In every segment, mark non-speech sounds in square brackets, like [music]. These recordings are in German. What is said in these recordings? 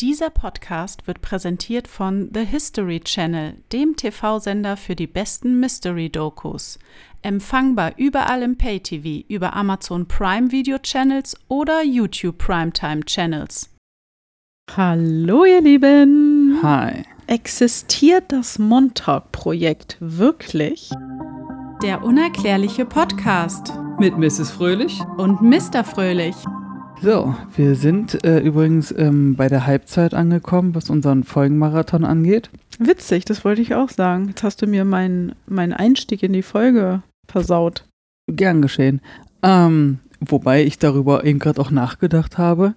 Dieser Podcast wird präsentiert von The History Channel, dem TV-Sender für die besten Mystery-Dokus. Empfangbar überall im Pay-TV, über Amazon Prime Video Channels oder YouTube Primetime Channels. Hallo, ihr Lieben! Hi. Existiert das Montauk-Projekt wirklich? Der unerklärliche Podcast Mit Mrs. Fröhlich. und Mr. Fröhlich. So, wir sind äh, übrigens ähm, bei der Halbzeit angekommen, was unseren Folgenmarathon angeht. Witzig, das wollte ich auch sagen. Jetzt hast du mir meinen meinen Einstieg in die Folge versaut. Gern geschehen. Ähm, wobei ich darüber eben gerade auch nachgedacht habe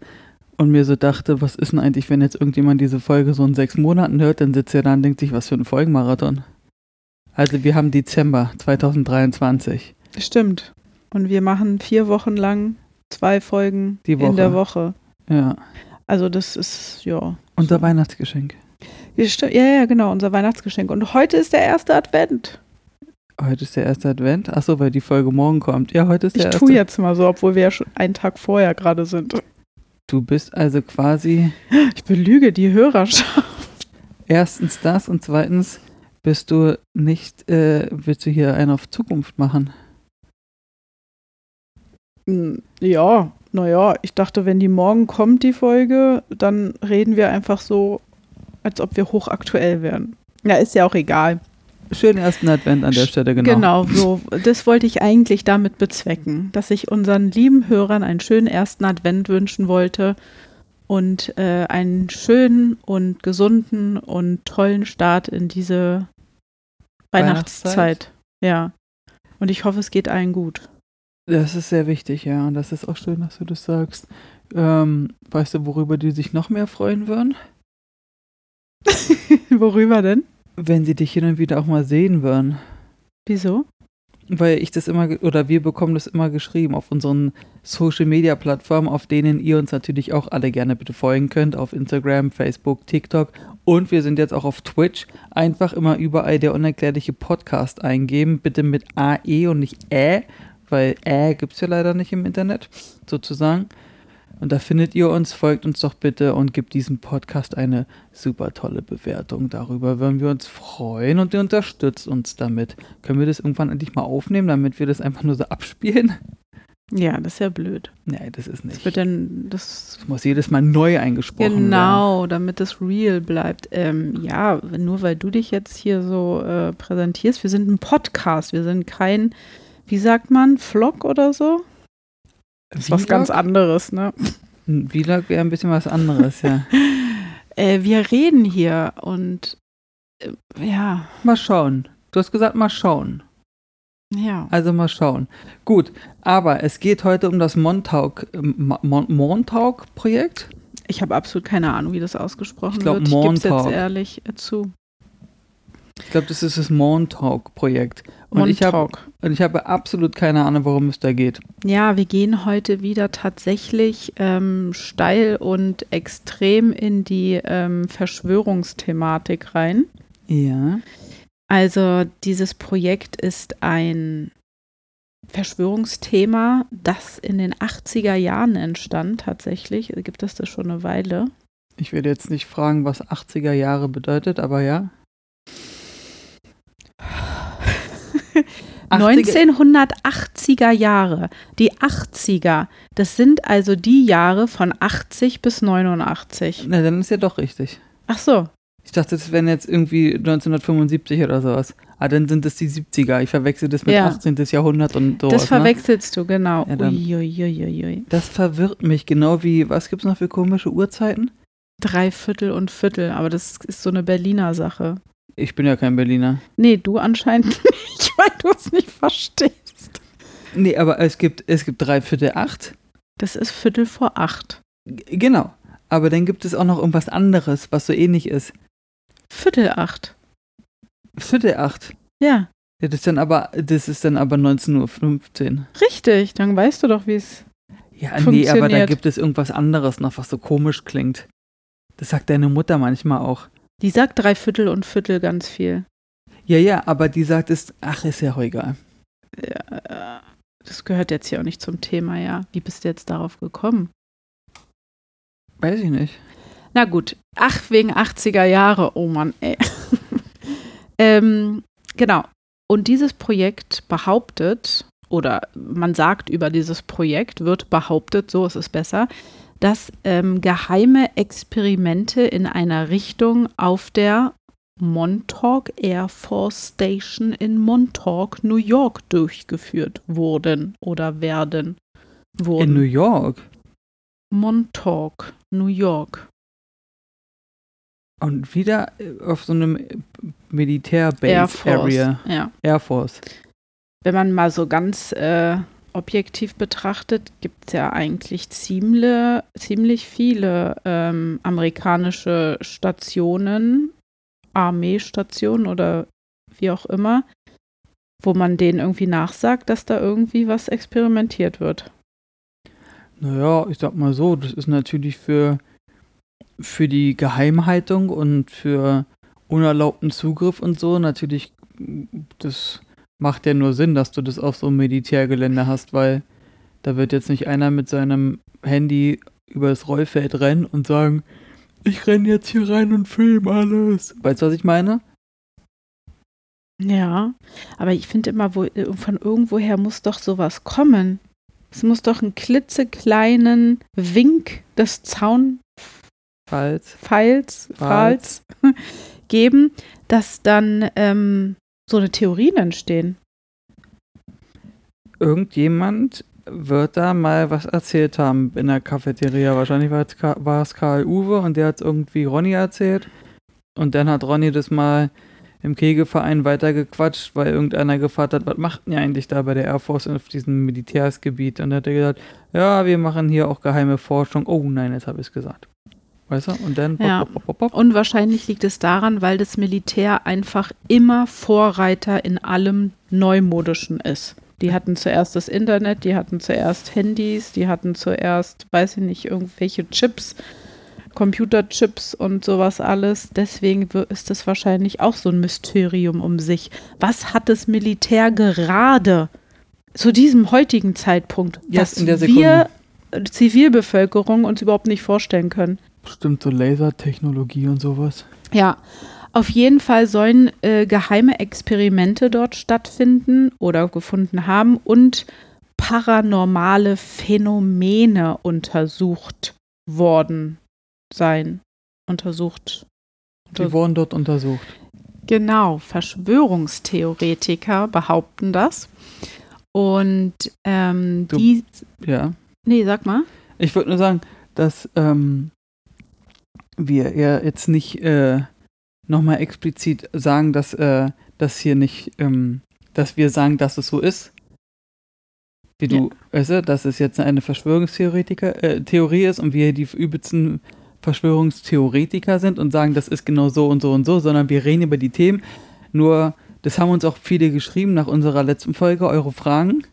und mir so dachte, was ist denn eigentlich, wenn jetzt irgendjemand diese Folge so in sechs Monaten hört, dann sitzt er da und denkt sich, was für ein Folgenmarathon. Also wir haben Dezember 2023. Stimmt. Und wir machen vier Wochen lang zwei Folgen in der Woche. Ja. Also das ist, ja. Unser Weihnachtsgeschenk. Ja, ja, ja, genau, unser Weihnachtsgeschenk. Und heute ist der erste Advent. Heute ist der erste Advent. Achso, weil die Folge morgen kommt. Ja, heute ist Ich der tue erste. jetzt mal so, obwohl wir ja schon einen Tag vorher gerade sind. Du bist also quasi Ich belüge die Hörerschaft. erstens das und zweitens bist du nicht, äh, willst du hier einen auf Zukunft machen? Ja, naja, ich dachte, wenn die morgen kommt, die Folge, dann reden wir einfach so, als ob wir hochaktuell wären. Ja, ist ja auch egal. Schönen ersten Advent an der Stelle, genau. Genau, so. Das wollte ich eigentlich damit bezwecken, dass ich unseren lieben Hörern einen schönen ersten Advent wünschen wollte und äh, einen schönen und gesunden und tollen Start in diese Weihnachtszeit? Weihnachtszeit. Ja. Und ich hoffe, es geht allen gut. Das ist sehr wichtig, ja. Und das ist auch schön, dass du das sagst. Ähm, weißt du, worüber die sich noch mehr freuen würden? [laughs] Worüber denn? Wenn sie dich hin und wieder auch mal sehen würden. Wieso? Weil ich das immer, oder wir bekommen das immer geschrieben auf unseren Social Media Plattformen, auf denen ihr uns natürlich auch alle gerne bitte folgen könnt, auf Instagram, Facebook, TikTok und wir sind jetzt auch auf Twitch. Einfach immer überall der unerklärliche Podcast eingeben, bitte mit AE und nicht Ä, weil Ä gibt es ja leider nicht im Internet, sozusagen. Und da findet ihr uns, folgt uns doch bitte und gebt diesem Podcast eine super tolle Bewertung. Darüber würden wir uns freuen und ihr unterstützt uns damit. Können wir das irgendwann endlich mal aufnehmen, damit wir das einfach nur so abspielen? Ja, das ist ja blöd. Nee, das ist Das nicht. wird dann das Das muss jedes Mal neu eingesprochen werden. Genau, damit das real bleibt. Ähm, ja, nur weil du dich jetzt hier so äh, präsentierst, wir sind ein Podcast, wir sind kein, wie sagt man, Vlog oder so? Das ist was ganz anderes, ne? Ein Vlog wäre ein bisschen was anderes, ja. [laughs] Äh, wir reden hier und äh, ja, mal schauen. Du hast gesagt, mal schauen. ja. Also mal schauen. Gut, aber es geht heute um das ähm, Montauk-Projekt. Ich habe absolut keine Ahnung, wie das ausgesprochen Ich glaub, wird. Ich gebe es jetzt ehrlich äh, zu. Ich glaube, das ist das Montauk-Projekt. Und ich habe und ich habe absolut keine Ahnung, worum es da geht. Ja, wir gehen heute wieder tatsächlich ähm, steil und extrem in die ähm, Verschwörungsthematik rein. Ja. Also dieses Projekt ist ein Verschwörungsthema, das in den 80er Jahren entstand tatsächlich. Gibt es das schon eine Weile? Ich werde jetzt nicht fragen, was 80er Jahre bedeutet, aber ja. 80er 1980er Jahre. Die 80er, das sind also die Jahre von 80 bis 89. Na, dann ist ja doch richtig. Ach so, Ich dachte, das wären jetzt irgendwie 1975 oder sowas. Ah, dann sind es die 70er. Ich verwechsel das mit Ja. 18. Jahrhundert und sowas. das ne? verwechselst du, genau. Ja, dann- Uiuiuiui. Das verwirrt mich, genau wie, was gibt's noch für komische Uhrzeiten? Dreiviertel und Viertel, aber das ist so eine Berliner Sache. Ich bin ja kein Berliner. Nee, du anscheinend [laughs] nicht, weil du es nicht verstehst. Nee, aber es gibt, es gibt drei Viertel acht. Das ist Viertel vor acht. G- Genau. Aber dann gibt es auch noch irgendwas anderes, was so ähnlich ist. Viertel acht. Viertel acht. Ja, Ja, das ist dann aber, das ist dann aber 19.15 Uhr. richtig. Dann weißt du doch, wie es. Ja, nee, aber da gibt es irgendwas anderes noch, was so komisch klingt. Das sagt deine Mutter manchmal auch. Die sagt Dreiviertel und Viertel ganz viel. Ja, ja, aber die sagt es, ach, ist ja auch egal. Ja, das gehört jetzt hier auch nicht zum Thema, ja. Wie bist du jetzt darauf gekommen? Weiß ich nicht. Na gut, ach, wegen 80er Jahre, oh Mann, ey. [laughs] ähm, genau. Und dieses Projekt behauptet, oder man sagt über dieses Projekt, wird behauptet, so ist es besser, dass ähm, geheime Experimente in einer Richtung auf der Montauk Air Force Station in Montauk, New York durchgeführt wurden oder werden. Wurden. In New York? Montauk, New York. Und wieder äh, auf so einem Militärbase-Area. Ja. Air Force. Wenn man mal so ganz äh, objektiv betrachtet, gibt es ja eigentlich ziemlich, ziemlich viele ähm, amerikanische Stationen, Armeestationen oder wie auch immer, wo man denen irgendwie nachsagt, dass da irgendwie was experimentiert wird. Naja, ich sag mal so, das ist natürlich für für die Geheimhaltung und für unerlaubten Zugriff und so natürlich, das macht ja nur Sinn, dass du das auf so einem Militärgelände hast, weil da wird jetzt nicht einer mit seinem Handy über das Rollfeld rennen und sagen, ich renne jetzt hier rein und film alles. Weißt du, was ich meine? Ja, aber ich finde immer, wo, von irgendwoher muss doch sowas kommen. Es muss doch einen klitzekleinen Wink des Zaun Falls. Pfahls [laughs] geben, dass dann ähm, so eine Theorien entstehen. Irgendjemand wird da mal was erzählt haben in der Cafeteria. Wahrscheinlich war es, Karl Uwe und der hat es irgendwie Ronny erzählt. Und dann hat Ronny das mal im Kegelverein weitergequatscht, weil irgendeiner gefragt hat, was macht ihr eigentlich da bei der Air Force auf diesem Militärsgebiet? Und dann hat er gesagt, ja, wir machen hier auch geheime Forschung. Oh nein, jetzt habe ich es gesagt. Weißt du? Und dann. Ja. Pop, pop, pop, und wahrscheinlich liegt es daran, weil das Militär einfach immer Vorreiter in allem Neumodischen ist. Die hatten zuerst das Internet, die hatten zuerst Handys, die hatten zuerst, weiß ich nicht, irgendwelche Chips, Computerchips und sowas alles. Deswegen ist das wahrscheinlich auch so ein Mysterium um sich. Was hat das Militär gerade zu diesem heutigen Zeitpunkt, was wir Zivilbevölkerung uns überhaupt nicht vorstellen können? Bestimmt so Lasertechnologie und sowas. Ja, auf jeden Fall sollen äh, geheime Experimente dort stattfinden oder gefunden haben und paranormale Phänomene untersucht worden sein. Untersucht. Die wurden dort untersucht. Genau, Verschwörungstheoretiker behaupten das. Und ähm, du, die. Ja. Nee, sag mal. Ich würde nur sagen, dass ähm, wir ja jetzt nicht äh, nochmal explizit sagen, dass äh, das hier nicht, ähm, dass wir sagen, dass es so ist. Wie du, ja. weißt du, dass es jetzt eine Verschwörungstheoretiker, äh, Theorie ist und wir die übelsten Verschwörungstheoretiker sind und sagen, das ist genau so und so und so, sondern wir reden über die Themen. Nur, das haben uns auch viele geschrieben nach unserer letzten Folge, eure Fragen.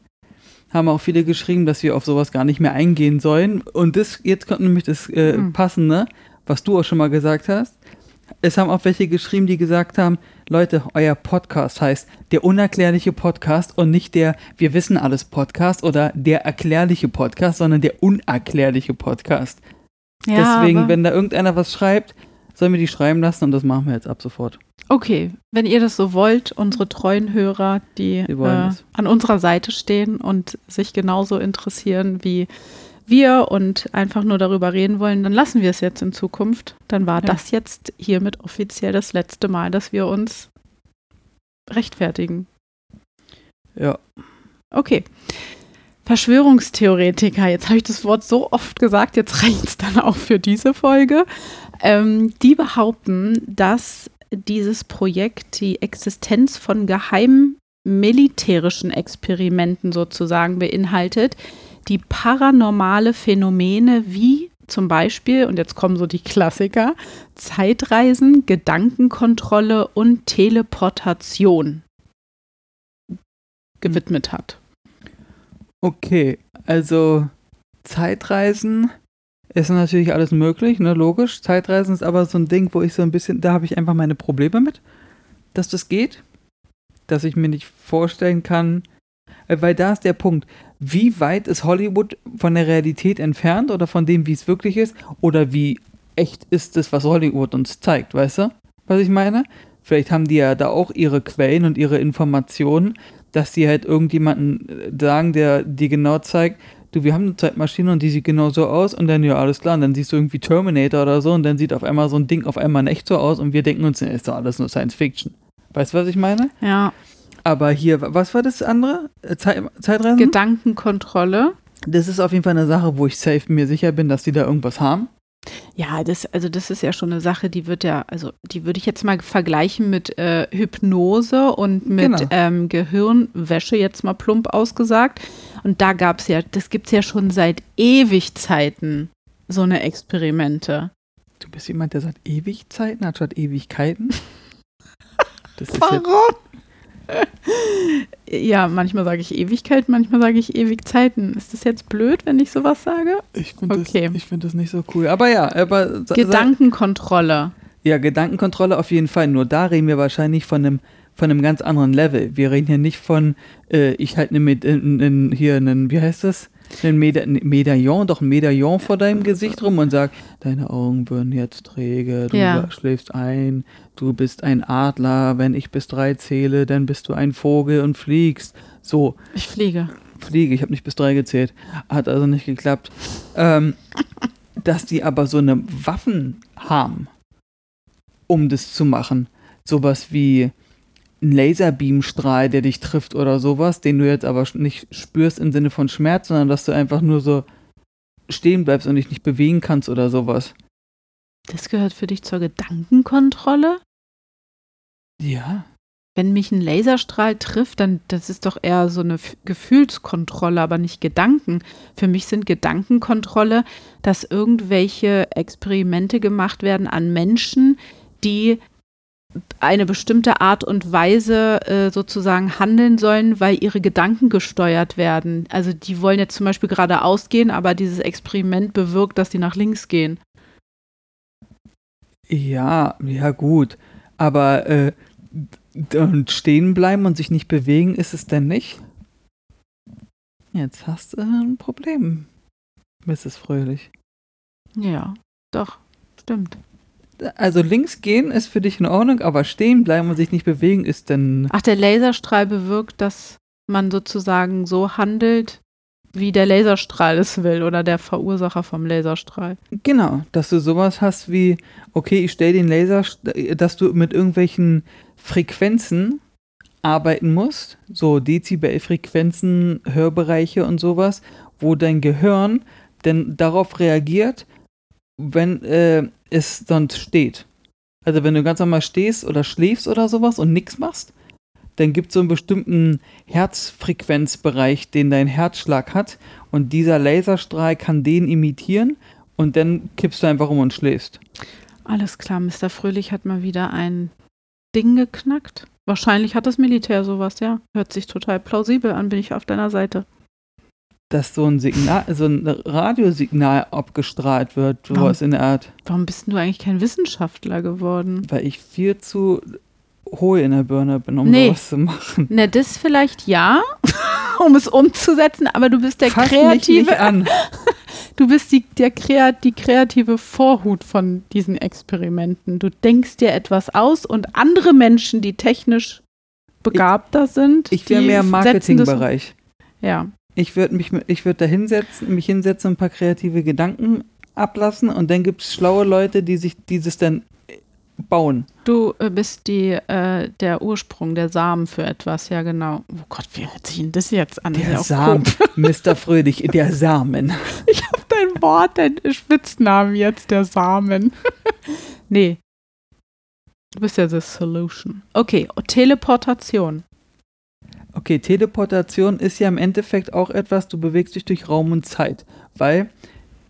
Haben auch viele geschrieben, dass wir auf sowas gar nicht mehr eingehen sollen. Und das, jetzt kommt nämlich das äh, mhm. Passende, was du auch schon mal gesagt hast. Es haben auch welche geschrieben, die gesagt haben, Leute, euer Podcast heißt der unerklärliche Podcast und nicht der Wir wissen alles Podcast oder der erklärliche Podcast, sondern der unerklärliche Podcast. Ja, Deswegen, wenn da irgendeiner was schreibt, sollen wir die schreiben lassen und das machen wir jetzt ab sofort. Okay, wenn ihr das so wollt, unsere treuen Hörer, die äh, an unserer Seite stehen und sich genauso interessieren wie wir und einfach nur darüber reden wollen, dann lassen wir es jetzt in Zukunft. Dann war ja. das jetzt hiermit offiziell das letzte Mal, dass wir uns rechtfertigen. Ja. Okay. Verschwörungstheoretiker, jetzt habe ich das Wort so oft gesagt, jetzt reicht es dann auch für diese Folge. Ähm, die behaupten, dass dieses Projekt die Existenz von geheimen militärischen Experimenten sozusagen beinhaltet, die paranormale Phänomene wie zum Beispiel, und jetzt kommen so die Klassiker, Zeitreisen, Gedankenkontrolle und Teleportation gewidmet hat. Okay, also Zeitreisen ist natürlich alles möglich, ne, logisch. Zeitreisen ist aber so ein Ding, wo ich so ein bisschen, da habe ich einfach meine Probleme mit, dass das geht. Dass ich mir nicht vorstellen kann, weil da ist der Punkt wie weit ist Hollywood von der Realität entfernt oder von dem, wie es wirklich ist? Oder wie echt ist das, was Hollywood uns zeigt, weißt du, was ich meine? Vielleicht haben die ja da auch ihre Quellen und ihre Informationen, dass die halt irgendjemanden äh, sagen, der dir genau zeigt, du, wir haben eine Zeitmaschine und die sieht genau so aus und dann, ja, alles klar, und dann siehst du irgendwie Terminator oder so und dann sieht auf einmal so ein Ding auf einmal echt so aus und wir denken uns, ist doch alles nur Science Fiction. Weißt du, was ich meine? Ja. Aber hier, was war das andere? Äh, Zeit, Zeitreisen? Gedankenkontrolle. Das ist auf jeden Fall eine Sache, wo ich safe mir sicher bin, dass die da irgendwas haben. Ja, das, also das ist ja schon eine Sache, die wird ja, also die würde ich jetzt mal vergleichen mit äh, Hypnose und mit Genau. ähm, Gehirnwäsche, jetzt mal plump ausgesagt. Und da gab es ja, das gibt es ja schon seit ewig Zeiten, so eine Experimente. Du bist jemand, der sagt Ewigzeiten anstatt Ewigkeiten. [laughs] Das Warum? [laughs] Ja, manchmal sage ich Ewigkeit, manchmal sage ich Ewigzeiten. Ist das jetzt blöd, wenn ich sowas sage? ich finde Okay. das, ich find das nicht so cool. Aber ja, aber Gedankenkontrolle. Ja, Gedankenkontrolle auf jeden Fall. Nur da reden wir wahrscheinlich von einem, von einem ganz anderen Level. Wir reden hier nicht von, äh, ich halte in, in, hier einen, wie heißt das? Ein Meda ein Medaillon, doch ein Medaillon vor deinem Gesicht rum und sag, deine Augen würden jetzt träge, du Ja. schläfst ein, du bist ein Adler, wenn ich bis drei zähle, dann bist du ein Vogel und fliegst. So, Ich fliege. fliege, ich habe nicht bis drei gezählt, hat also nicht geklappt. Ähm, dass die aber so eine Waffen haben, um das zu machen. Sowas wie ein Laserbeamstrahl, der dich trifft oder sowas, den du jetzt aber nicht spürst im Sinne von Schmerz, sondern dass du einfach nur so stehen bleibst und dich nicht bewegen kannst oder sowas. Das gehört für dich zur Gedankenkontrolle? Ja. Wenn mich ein Laserstrahl trifft, dann das ist doch eher so eine F- Gefühlskontrolle, aber nicht Gedanken. Für mich sind Gedankenkontrolle, dass irgendwelche Experimente gemacht werden an Menschen, die eine bestimmte Art und Weise äh, sozusagen handeln sollen, weil ihre Gedanken gesteuert werden. Also die wollen jetzt zum Beispiel geradeaus gehen, aber dieses Experiment bewirkt, dass die nach links gehen. Ja, ja gut. Aber äh, und stehen bleiben und sich nicht bewegen, ist es denn nicht? Jetzt hast du ein Problem, Mrs. Fröhlich. Ja, doch, stimmt. Also links gehen ist für dich in Ordnung, aber stehen bleiben und sich nicht bewegen ist denn. Ach, der Laserstrahl bewirkt, dass man sozusagen so handelt, wie der Laserstrahl es will oder der Verursacher vom Laserstrahl. Genau, dass du sowas hast wie, okay, ich stelle den Laser, dass du mit irgendwelchen Frequenzen arbeiten musst, so Dezibelfrequenzen, Hörbereiche und sowas, wo dein Gehirn denn darauf reagiert, wenn äh, es sonst steht. Also wenn du ganz normal stehst oder schläfst oder sowas und nichts machst, dann gibt es so einen bestimmten Herzfrequenzbereich, den dein Herzschlag hat und dieser Laserstrahl kann den imitieren und dann kippst du einfach um und schläfst. Alles klar, Mr. Fröhlich hat mal wieder ein Ding geknackt. Wahrscheinlich hat das Militär sowas, ja. Hört sich total plausibel an, bin ich auf deiner Seite. Dass so ein Signal, so ein Radiosignal abgestrahlt wird, sowas in der Art. Warum bist denn du eigentlich kein Wissenschaftler geworden? Weil ich viel zu hohl in der Birne bin, um Nee. sowas zu machen. Na, das vielleicht ja, [laughs] um es umzusetzen, aber du bist der Fass mich kreative, nicht an. [laughs] du bist die, der Kreat, die kreative Vorhut von diesen Experimenten. Du denkst dir etwas aus und andere Menschen, die technisch begabter sind, Ich wäre die mehr im Marketingbereich. Ja, Ich würde mich, ich würde da hinsetzen, mich hinsetzen, ein paar kreative Gedanken ablassen und dann gibt es schlaue Leute, die sich dieses dann bauen. du äh, bist die, äh, der Ursprung, der Samen für etwas, ja genau. Oh Gott, wie hört sich denn das jetzt an? Der ja Samen, Mr. [laughs] Fröhlich, der Samen. Ich habe dein Wort, dein Spitznamen jetzt, der Samen. [laughs] nee. Du bist ja the solution. Okay, Teleportation. Okay, Teleportation ist ja im Endeffekt auch etwas, du bewegst dich durch Raum und Zeit, weil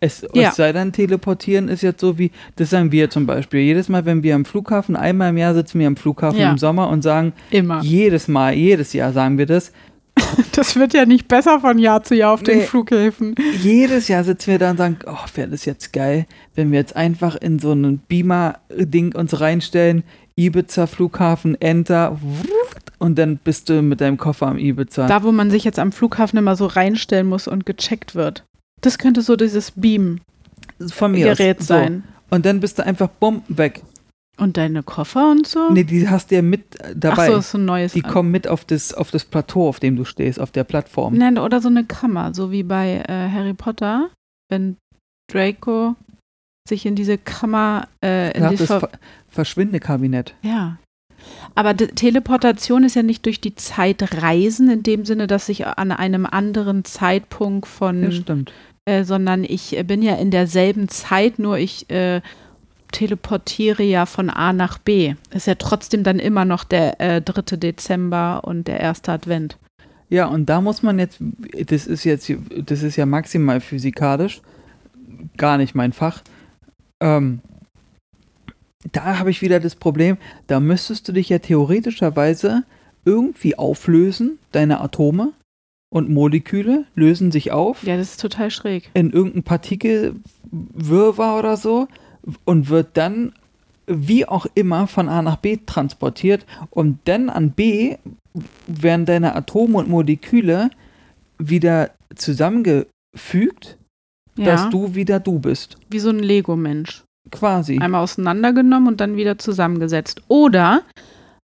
es, Ja. es sei denn, teleportieren ist jetzt so wie, das sagen wir zum Beispiel, jedes Mal, wenn wir am Flughafen, einmal im Jahr sitzen wir am Flughafen Ja. im Sommer und sagen, Immer. jedes Mal, jedes Jahr sagen wir das, [laughs] Das wird ja nicht besser von Jahr zu Jahr auf den Nee. Flughäfen. jedes Jahr sitzen wir da und sagen, oh, wäre das jetzt geil, wenn wir jetzt einfach in so ein Beamer-Ding uns reinstellen, Ibiza Flughafen, Enter, und dann bist du mit deinem Koffer am Ibiza. Da, wo man sich jetzt am Flughafen immer so reinstellen muss und gecheckt wird. Das könnte so dieses Beam-Gerät Von mir aus. So. sein. und dann bist du einfach bumm weg. Und deine Koffer und so? Nee, die hast du ja mit äh, dabei. Ach so, ist so ein neues. die kommen mit auf das, auf das Plateau, auf dem du stehst, auf der Plattform. Nein, oder so eine Kammer, so wie bei äh, Harry Potter, wenn Draco sich in diese Kammer äh, in das Ver Verschwindekabinett. Ja. Aber Teleportation ist ja nicht durch die Zeit reisen, in dem Sinne, dass ich an einem anderen Zeitpunkt von, äh, sondern ich bin ja in derselben Zeit, nur ich äh, teleportiere ja von A nach B. Ist ja trotzdem dann immer noch der äh, 3. Dezember und der erste Advent. Ja, und da muss man jetzt, das ist jetzt, das ist ja maximal physikalisch, gar nicht mein Fach. Ähm, da habe ich wieder das Problem, da müsstest du dich ja theoretischerweise irgendwie auflösen, deine Atome und Moleküle lösen sich auf Ja, das ist total schräg. in irgendein Partikelwirrwarr oder so und wird dann wie auch immer von A nach B transportiert und dann an B werden deine Atome und Moleküle wieder zusammengefügt, Ja, dass du wieder du bist. wie so ein Lego-Mensch. Quasi. Einmal auseinandergenommen und dann wieder zusammengesetzt. Oder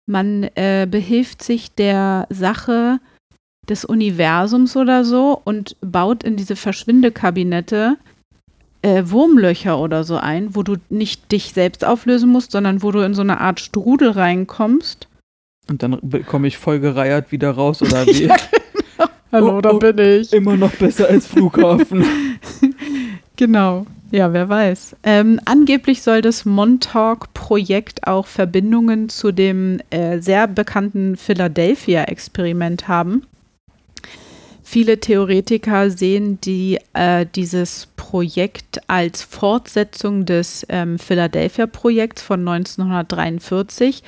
man äh, behilft sich der Sache des Universums oder so und baut in diese Verschwindekabinette äh, Wurmlöcher oder so ein, wo du nicht dich selbst auflösen musst, sondern wo du in so eine Art Strudel reinkommst. Und dann komme ich voll gereiert wieder raus oder [laughs] wie? Hallo, Oh, da oh. bin ich. Immer noch besser als Flughafen. [laughs] Genau. Ja, wer weiß. Ähm, angeblich soll das Montauk-Projekt auch Verbindungen zu dem äh, sehr bekannten Philadelphia-Experiment haben. Viele Theoretiker sehen die, äh, dieses Projekt als Fortsetzung des ähm, Philadelphia-Projekts von 1943.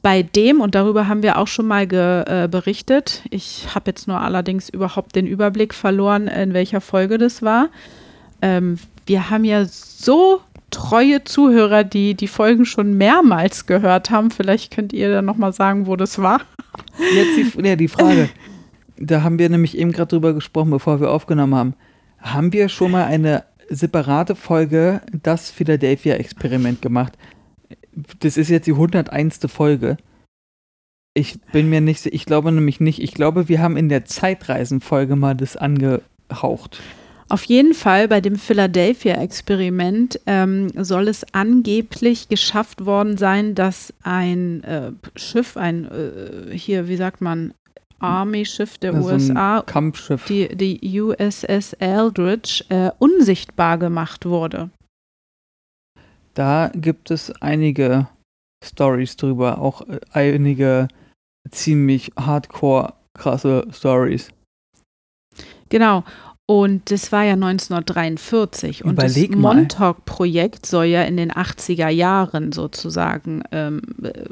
Bei dem, und darüber haben wir auch schon mal ge, äh, berichtet, ich habe jetzt nur allerdings überhaupt den Überblick verloren, in welcher Folge das war. Ähm, wir haben ja so treue Zuhörer, die die Folgen schon mehrmals gehört haben. Vielleicht könnt ihr dann nochmal sagen, wo das war. Jetzt die, ja, die Frage. Da haben wir nämlich eben gerade drüber gesprochen, bevor wir aufgenommen haben. Haben wir schon mal eine separate Folge das Philadelphia-Experiment gemacht? Das ist jetzt die 101. Folge. Ich bin mir nicht, ich glaube nämlich nicht. Ich glaube, wir haben in der Zeitreisen-Folge mal das angehaucht. Auf jeden Fall bei dem Philadelphia-Experiment ähm, soll es angeblich geschafft worden sein, dass ein äh, Schiff, ein äh, hier, wie sagt man, Army-Schiff der Also USA, Kampfschiff. die, die USS Eldridge, äh, unsichtbar gemacht wurde. Da gibt es einige Stories drüber, auch äh, einige ziemlich hardcore krasse Stories. Genau. Und das war ja 1943. Und Überleg das. Montauk-Projekt soll ja in den 80er Jahren sozusagen ähm, äh,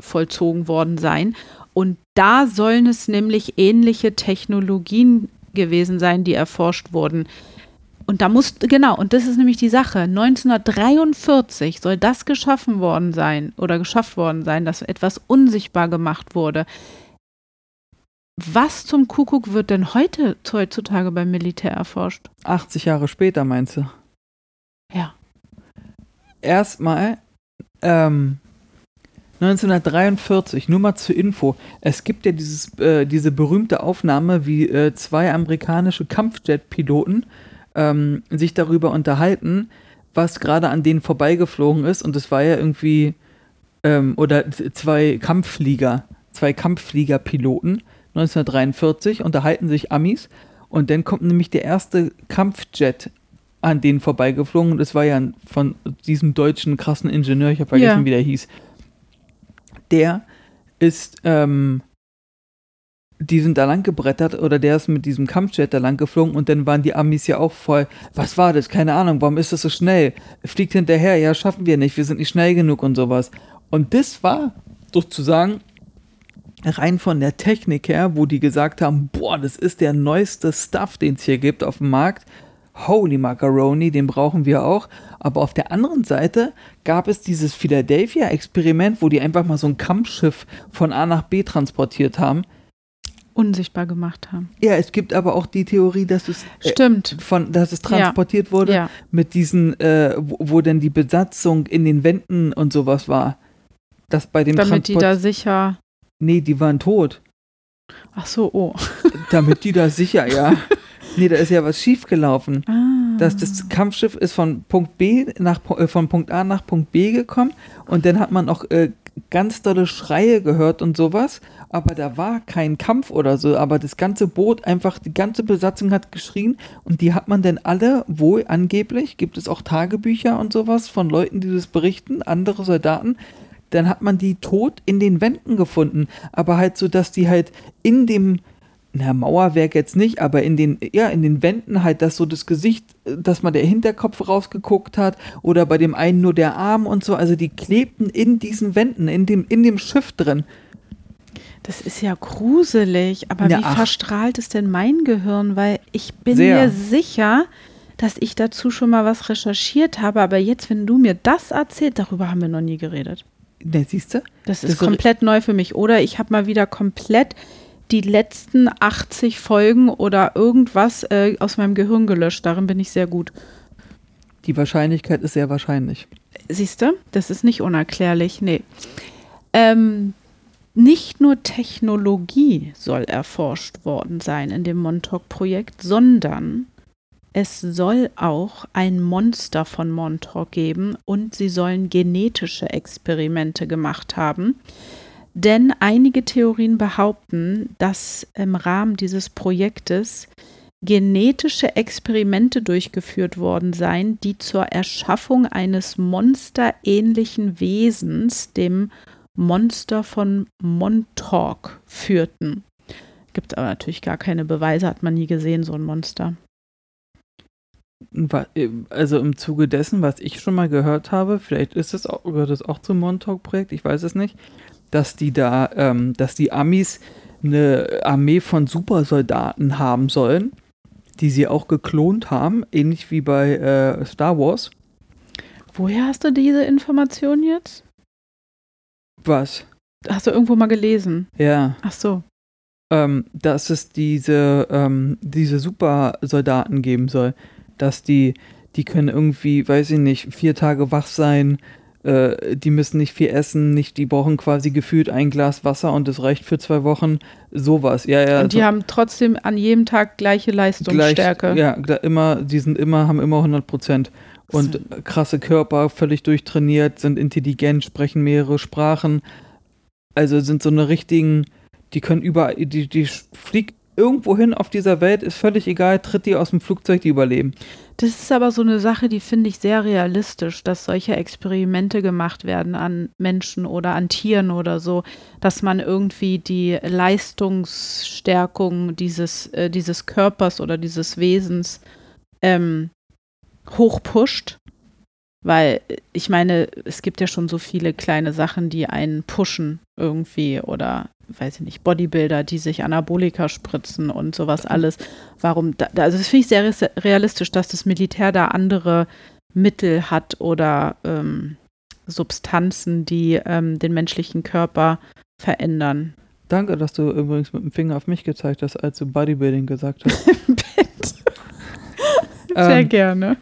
vollzogen worden sein. Und da sollen es nämlich ähnliche Technologien gewesen sein, die erforscht wurden. Und da muss, genau, und das ist nämlich die Sache. 1943 soll das geschaffen worden sein oder geschafft worden sein, dass etwas unsichtbar gemacht wurde. Was zum Kuckuck wird denn heute heutzutage beim Militär erforscht? 80 Jahre später, meinst du? Ja. Erstmal, ähm, 1943, nur mal zur Info, es gibt ja dieses, äh, diese berühmte Aufnahme, wie äh, zwei amerikanische Kampfjet-Piloten ähm, sich darüber unterhalten, was gerade an denen vorbeigeflogen ist. Und es war ja irgendwie, ähm, oder zwei Kampfflieger, zwei Kampffliegerpiloten, 1943, unterhalten sich Amis. Und dann kommt nämlich der erste Kampfjet an denen vorbeigeflogen. Und es war ja von diesem deutschen krassen Ingenieur, ich habe vergessen, Ja. wie der hieß. Der ist, ähm, die sind da lang gebrettert oder der ist mit diesem Kampfjet da lang geflogen und dann waren die Amis ja auch voll, was war das? Keine Ahnung, warum ist das so schnell? Fliegt hinterher, ja, schaffen wir nicht, wir sind nicht schnell genug und sowas. Und das war sozusagen rein von der Technik her, wo die gesagt haben, boah, das ist der neueste Stuff, den es hier gibt auf dem Markt. Holy Macaroni, den brauchen wir auch. Aber auf der anderen Seite gab es dieses Philadelphia-Experiment, wo die einfach mal so ein Kampfschiff von A nach B transportiert haben. unsichtbar gemacht haben. Ja, es gibt aber auch die Theorie, dass es äh, Stimmt. von, dass es transportiert wurde Ja. mit diesen, äh, wo, wo denn die Besatzung in den Wänden und sowas war. Das bei dem Damit die Transport. da sicher. Nee, die waren tot. Ach so, oh. [laughs] Damit die da sicher, ja. [laughs] Nee, da ist ja was schiefgelaufen. Ah. Das, das Kampfschiff ist von Punkt B nach äh, von Punkt A nach Punkt B gekommen und dann hat man auch äh, ganz dolle Schreie gehört und sowas, aber da war kein Kampf oder so, aber das ganze Boot einfach, die ganze Besatzung hat geschrien und die hat man dann alle wohl angeblich, gibt es auch Tagebücher und sowas von Leuten, die das berichten, andere Soldaten, dann hat man die tot in den Wänden gefunden, aber halt so, dass die halt in dem na, Mauerwerk jetzt nicht, aber in den, ja, in den Wänden halt, dass so das Gesicht, dass mal der Hinterkopf rausgeguckt hat oder bei dem einen nur der Arm und so, also die klebten in diesen Wänden, in dem, in dem Schiff drin. Das ist ja gruselig, aber Ja, wie ach. verstrahlt ist denn mein Gehirn? Weil ich bin Sehr. mir sicher, dass ich dazu schon mal was recherchiert habe, aber jetzt, wenn du mir das erzählst, darüber haben wir noch nie geredet. Ne, siehst du? Das ist Das komplett neu für mich. Oder ich habe mal wieder komplett die letzten 80 Folgen oder irgendwas äh, aus meinem Gehirn gelöscht. Darin bin ich sehr gut. Die Wahrscheinlichkeit ist sehr wahrscheinlich. Siehst du, das ist nicht unerklärlich. Nee. Ähm, nicht nur Technologie soll erforscht worden sein in dem Montauk-Projekt, sondern es soll auch ein Monster von Montauk geben und sie sollen genetische Experimente gemacht haben. Denn einige Theorien behaupten, dass im Rahmen dieses Projektes genetische Experimente durchgeführt worden seien, die zur Erschaffung eines monsterähnlichen Wesens, dem Monster von Montauk, führten. Gibt aber natürlich gar keine Beweise, hat man nie gesehen, so ein Monster. Äh, Also im Zuge dessen, was ich schon mal gehört habe, vielleicht ist es auch, gehört es auch zum Montauk-Projekt, ich weiß es nicht, dass die da, ähm, dass die Amis eine Armee von Supersoldaten haben sollen, die sie auch geklont haben, ähnlich wie bei äh, Star Wars. Woher hast du diese Information jetzt? Was? Hast du irgendwo mal gelesen? Ja. Ach so. ähm, dass es diese, ähm, diese Supersoldaten geben soll. Dass die, die können irgendwie, weiß ich nicht, vier Tage wach sein, äh, die müssen nicht viel essen, nicht, die brauchen quasi gefühlt ein Glas Wasser und das reicht für zwei Wochen. Sowas, ja, ja. Und die so haben trotzdem an jedem Tag gleiche Leistungsstärke. Gleich, ja, immer, die sind immer, haben immer 100 Prozent. Und krasse Körper, völlig durchtrainiert, sind intelligent, sprechen mehrere Sprachen. Also sind so eine richtigen, die können überall, die, die fliegt irgendwo hin auf dieser Welt, ist völlig egal, tritt die aus dem Flugzeug, die überleben. Das ist aber so eine Sache, die finde ich sehr realistisch, dass solche Experimente gemacht werden an Menschen oder an Tieren oder so, dass man irgendwie die Leistungsstärkung dieses, äh, dieses Körpers oder dieses Wesens ähm, hochpusht. Weil äh, ich meine, es gibt ja schon so viele kleine Sachen, die einen pushen irgendwie oder weiß ich nicht, Bodybuilder, die sich Anabolika spritzen und sowas alles. Warum, da, also das finde ich sehr realistisch, dass das Militär da andere Mittel hat oder ähm, Substanzen, die ähm, den menschlichen Körper verändern. Danke, dass du übrigens mit dem Finger auf mich gezeigt hast, als du Bodybuilding gesagt hast. [laughs] [laughs] Sehr Ähm, gerne.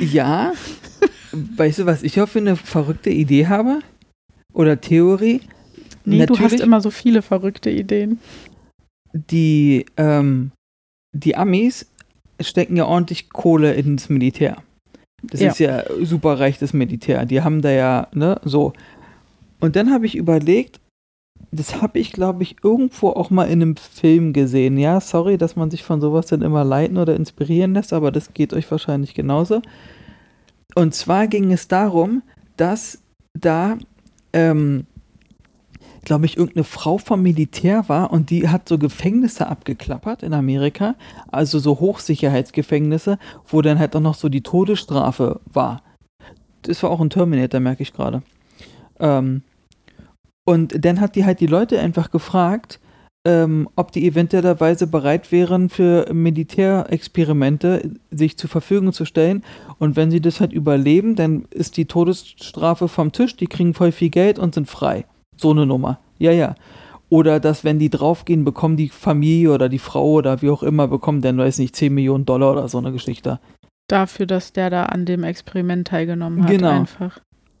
Ja. weißt du, was ich auch für eine verrückte Idee habe? Oder Theorie? Nee, du hast Natürlich- immer so viele verrückte Ideen. die, ähm, die Amis stecken ja ordentlich Kohle ins Militär. Das Ja. ist ja super reiches Militär. Die haben da ja, ne, so. Und dann habe ich überlegt, das habe ich, glaube ich, irgendwo auch mal in einem Film gesehen. Ja, sorry, dass man sich von sowas dann immer leiten oder inspirieren lässt, aber das geht euch wahrscheinlich genauso. Und zwar ging es darum, dass da, ähm, glaube ich, irgendeine Frau vom Militär war und die hat so Gefängnisse abgeklappert in Amerika, also so Hochsicherheitsgefängnisse, wo dann halt auch noch so die Todesstrafe war. Das war auch ein Terminator, merke ich gerade. Ähm, und dann hat die halt die Leute einfach gefragt, ähm, ob die eventuellerweise bereit wären, für Militärexperimente sich zur Verfügung zu stellen. Und wenn sie das halt überleben, dann ist die Todesstrafe vom Tisch, die kriegen voll viel Geld und sind frei. So eine Nummer. Ja, ja. Oder dass, wenn die draufgehen, bekommen die Familie oder die Frau oder wie auch immer, bekommen dann, weiß nicht, 10 Millionen Dollar oder so eine Geschichte. Dafür, dass der da an dem Experiment teilgenommen hat, Genau. einfach.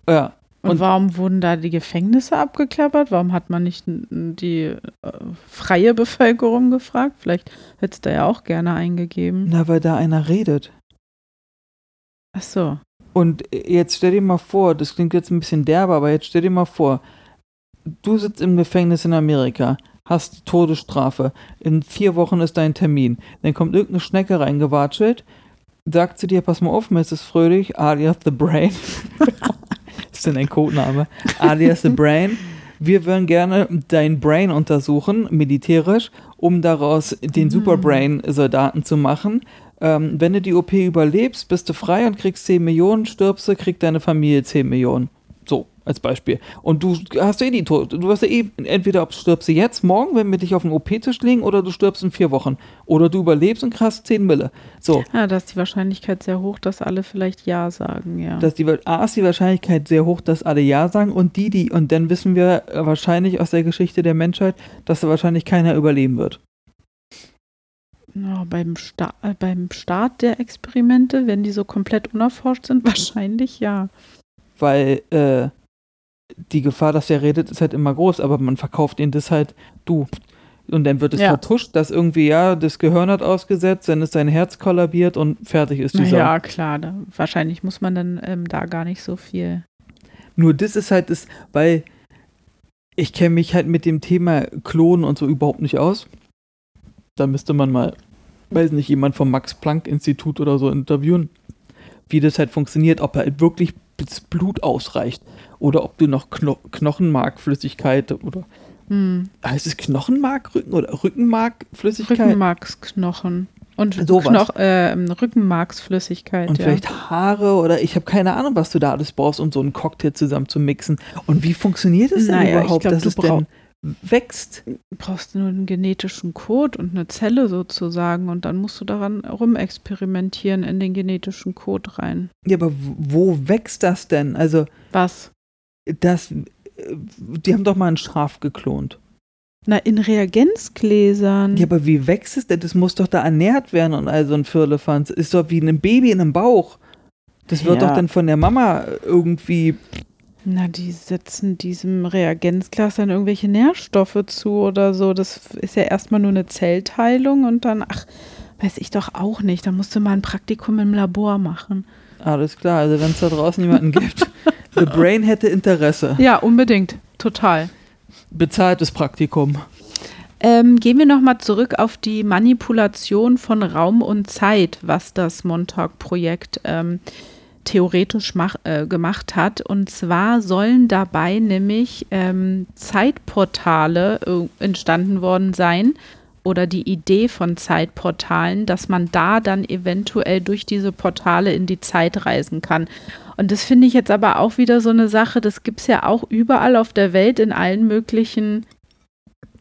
Ja. Und, Und- warum wurden da die Gefängnisse abgeklappert? Warum hat man nicht die äh, freie Bevölkerung gefragt? Vielleicht hätte es da ja auch gerne eingegeben. Na, weil da einer redet. Ach so. Und jetzt stell dir mal vor, das klingt jetzt ein bisschen derber, aber jetzt stell dir mal vor, du sitzt im Gefängnis in Amerika, hast die Todesstrafe, in vier Wochen ist dein Termin, dann kommt irgendeine Schnecke reingewatschelt, sagt zu dir, pass mal auf, Mrs. Fröhlich, alias The Brain, [laughs] ist denn ein Codename, alias The Brain, wir würden gerne dein Brain untersuchen, militärisch, um daraus den Mhm. Superbrain-Soldaten zu machen. Ähm, wenn du die OP überlebst, bist du frei und kriegst 10 Millionen, stirbst du, kriegt deine Familie 10 Millionen. Als Beispiel. Und du hast eh die Tod. Du wirst ja eh, entweder ob stirbst du jetzt, morgen, wenn wir dich auf den OP-Tisch legen, oder du stirbst in vier Wochen. Oder du überlebst und hast 10 Mille. So, Ja, da ist die Wahrscheinlichkeit sehr hoch, dass alle vielleicht Ja sagen, ja. dass die, A ist die Wahrscheinlichkeit sehr hoch, dass alle Ja sagen und die, die, und dann wissen wir äh, wahrscheinlich aus der Geschichte der Menschheit, dass da wahrscheinlich keiner überleben wird. Ja, beim, Sta äh, beim Start der Experimente, wenn die so komplett unerforscht sind, [laughs] wahrscheinlich ja. Weil äh, die Gefahr, dass der redet, ist halt immer groß, aber man verkauft ihn das halt, du. Und dann wird es Ja. vertuscht, dass irgendwie, ja, das Gehirn hat ausgesetzt, dann ist sein Herz kollabiert und fertig ist die Sache. Ja, klar. Da, wahrscheinlich muss man dann ähm, da gar nicht so viel. Nur das ist halt das, weil ich kenne mich halt mit dem Thema Klonen und so überhaupt nicht aus. Da müsste man mal, weiß nicht, jemand vom Max-Planck-Institut oder so interviewen, wie das halt funktioniert, ob halt wirklich das Blut ausreicht oder ob du noch Kno Knochenmarkflüssigkeit oder Hm. heißt es Knochenmarkrücken oder Rückenmarkflüssigkeit? Rückenmarksknochen. Und Sowas. Knoch äh, Rückenmarksflüssigkeit, Und ja. vielleicht Haare oder ich habe keine Ahnung, was du da alles brauchst, um so einen Cocktail zusammen zu mixen. Und wie funktioniert es denn Naja, ich überhaupt, glaub, dass du es denn wächst? brauchst nur einen genetischen Code und eine Zelle sozusagen und dann musst du daran rumexperimentieren in den genetischen Code rein. Ja, aber wo wächst das denn? Also, Was? Das, äh, die haben doch mal einen Schaf geklont. Na, in Reagenzgläsern. Ja, aber wie wächst es denn? Das muss doch da ernährt werden und all so ein Firlefanz. Ist doch wie ein Baby in einem Bauch. Das wird Ja. doch dann von der Mama irgendwie. Na, die setzen diesem Reagenzglas dann irgendwelche Nährstoffe zu oder so. Das ist ja erstmal nur eine Zellteilung und dann, ach, weiß ich doch auch nicht. Da musst du mal ein Praktikum im Labor machen. Alles klar, also wenn es da draußen jemanden gibt. [laughs] The Brain hätte Interesse. Ja, unbedingt. Total. Bezahltes Praktikum. Ähm, gehen wir nochmal zurück auf die Manipulation von Raum und Zeit, was das Montauk-Projekt ähm, theoretisch mach, äh, gemacht hat. Und zwar sollen dabei nämlich ähm, Zeitportale äh, entstanden worden sein oder die Idee von Zeitportalen, dass man da dann eventuell durch diese Portale in die Zeit reisen kann. Und das finde ich jetzt aber auch wieder so eine Sache, das gibt es ja auch überall auf der Welt in allen möglichen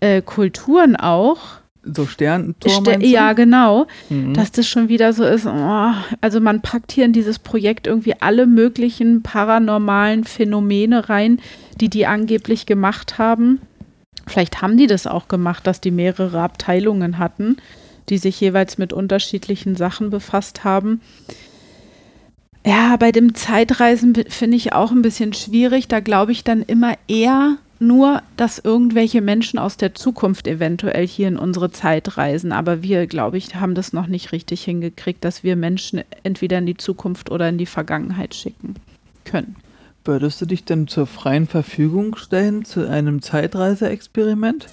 äh, Kulturen auch. So Sternentor Ste meinst du? ja, genau. Mhm. Dass das schon wieder so ist. Oh, also man packt hier in dieses Projekt irgendwie alle möglichen paranormalen Phänomene rein, die die angeblich gemacht haben. Vielleicht haben die das auch gemacht, dass die mehrere Abteilungen hatten, die sich jeweils mit unterschiedlichen Sachen befasst haben. Ja, bei dem Zeitreisen finde ich auch ein bisschen schwierig. Da glaube ich dann immer eher nur, dass irgendwelche Menschen aus der Zukunft eventuell hier in unsere Zeit reisen. Aber wir, glaube ich, haben das noch nicht richtig hingekriegt, dass wir Menschen entweder in die Zukunft oder in die Vergangenheit schicken können. Würdest du dich denn zur freien Verfügung stellen zu einem Zeitreiseexperiment?